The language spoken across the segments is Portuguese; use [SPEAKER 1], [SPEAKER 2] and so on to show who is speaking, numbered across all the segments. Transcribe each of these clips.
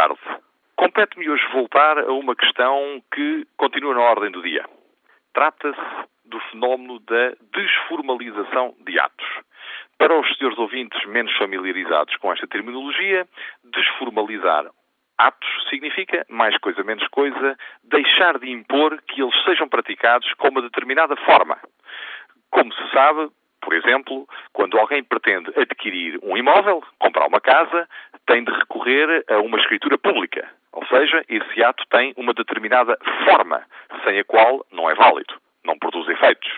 [SPEAKER 1] tarde. Compete-me hoje voltar a uma questão que continua na ordem do dia. Trata-se do fenómeno da desformalização de atos. Para os senhores ouvintes menos familiarizados com esta terminologia, desformalizar atos significa, mais coisa menos coisa, deixar de impor que eles sejam praticados com uma determinada forma. Como se sabe, por exemplo, quando alguém pretende adquirir um imóvel, comprar uma casa, tem de recorrer a uma escritura pública. Ou seja, esse ato tem uma determinada forma, sem a qual não é válido, não produz efeitos.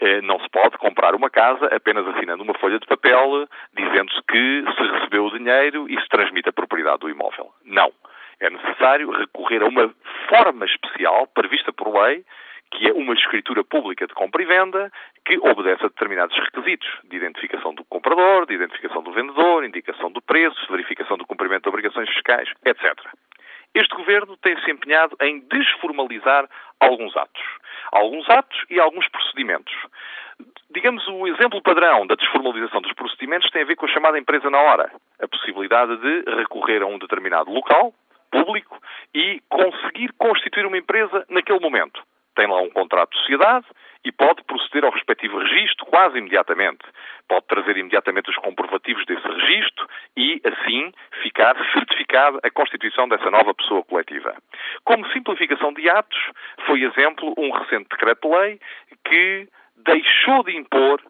[SPEAKER 1] Eh, não se pode comprar uma casa apenas assinando uma folha de papel dizendo-se que se recebeu o dinheiro e se transmite a propriedade do imóvel. Não. É necessário recorrer a uma forma especial prevista por lei que é uma escritura pública de compra e venda que obedece a determinados requisitos de identificação do comprador, de identificação do vendedor, indicação do preço, verificação do cumprimento de obrigações fiscais, etc. Este governo tem se empenhado em desformalizar alguns atos. Alguns atos e alguns procedimentos. Digamos, o exemplo padrão da desformalização dos procedimentos tem a ver com a chamada empresa na hora. A possibilidade de recorrer a um determinado local, público, e conseguir constituir uma empresa naquele momento tem lá um contrato de sociedade e pode proceder ao respectivo registro quase imediatamente. Pode trazer imediatamente os comprovativos desse registro e, assim, ficar certificada a constituição dessa nova pessoa coletiva. Como simplificação de atos, foi exemplo um recente decreto-lei que deixou de impor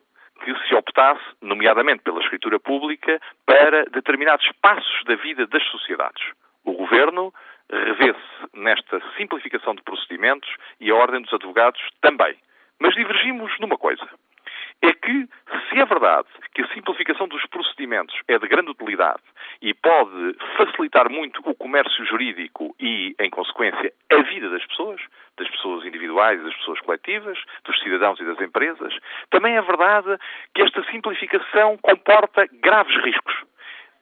[SPEAKER 1] que se optasse, nomeadamente pela escritura pública, para determinados passos da vida das sociedades. O governo revê-se nesta simplificação de procedimentos e a Ordem dos Advogados também. Mas divergimos numa coisa. É que, se é verdade que a simplificação dos procedimentos é de grande utilidade e pode facilitar muito o comércio jurídico e, em consequência, a vida das pessoas, das pessoas individuais e das pessoas coletivas, dos cidadãos e das empresas, também é verdade que esta simplificação comporta graves riscos.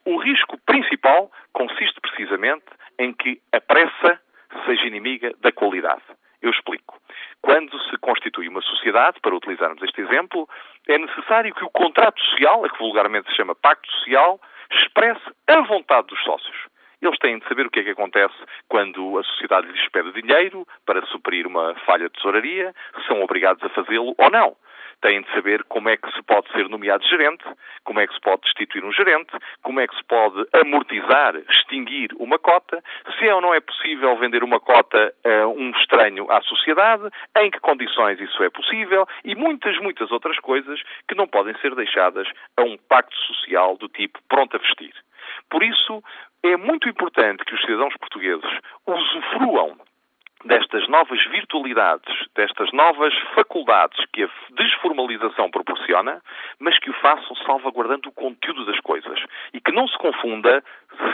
[SPEAKER 1] O risco principal consiste precisamente em que a pressa seja inimiga da qualidade. Eu explico. Quando se constitui uma sociedade, para utilizarmos este exemplo, é necessário que o contrato social, a que vulgarmente se chama pacto social, expresse a vontade dos sócios. Eles têm de saber o que é que acontece quando a sociedade lhes pede dinheiro para suprir uma falha de tesouraria, se são obrigados a fazê-lo ou não têm de saber como é que se pode ser nomeado gerente, como é que se pode destituir um gerente, como é que se pode amortizar, extinguir uma cota, se é ou não é possível vender uma cota a um estranho à sociedade, em que condições isso é possível e muitas, muitas outras coisas que não podem ser deixadas a um pacto social do tipo pronto a vestir. Por isso, é muito importante que os cidadãos portugueses usufruam destas novas virtualidades, destas novas faculdades que a desformalização proporciona, mas que o façam salvaguardando o conteúdo das coisas. E que não se confunda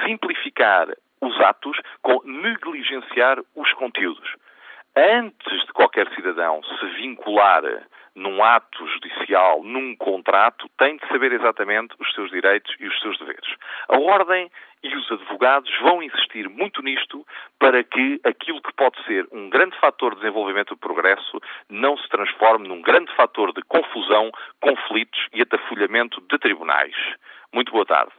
[SPEAKER 1] simplificar os atos com negligenciar os conteúdos. Antes de qualquer cidadão se vincular num ato judicial, num contrato, tem de saber exatamente os seus direitos e os seus deveres. A ordem e os advogados vão insistir muito nisto para que aquilo que pode ser um grande fator de desenvolvimento e progresso não se transforme num grande fator de confusão, conflitos e atafolhamento de tribunais. Muito boa tarde.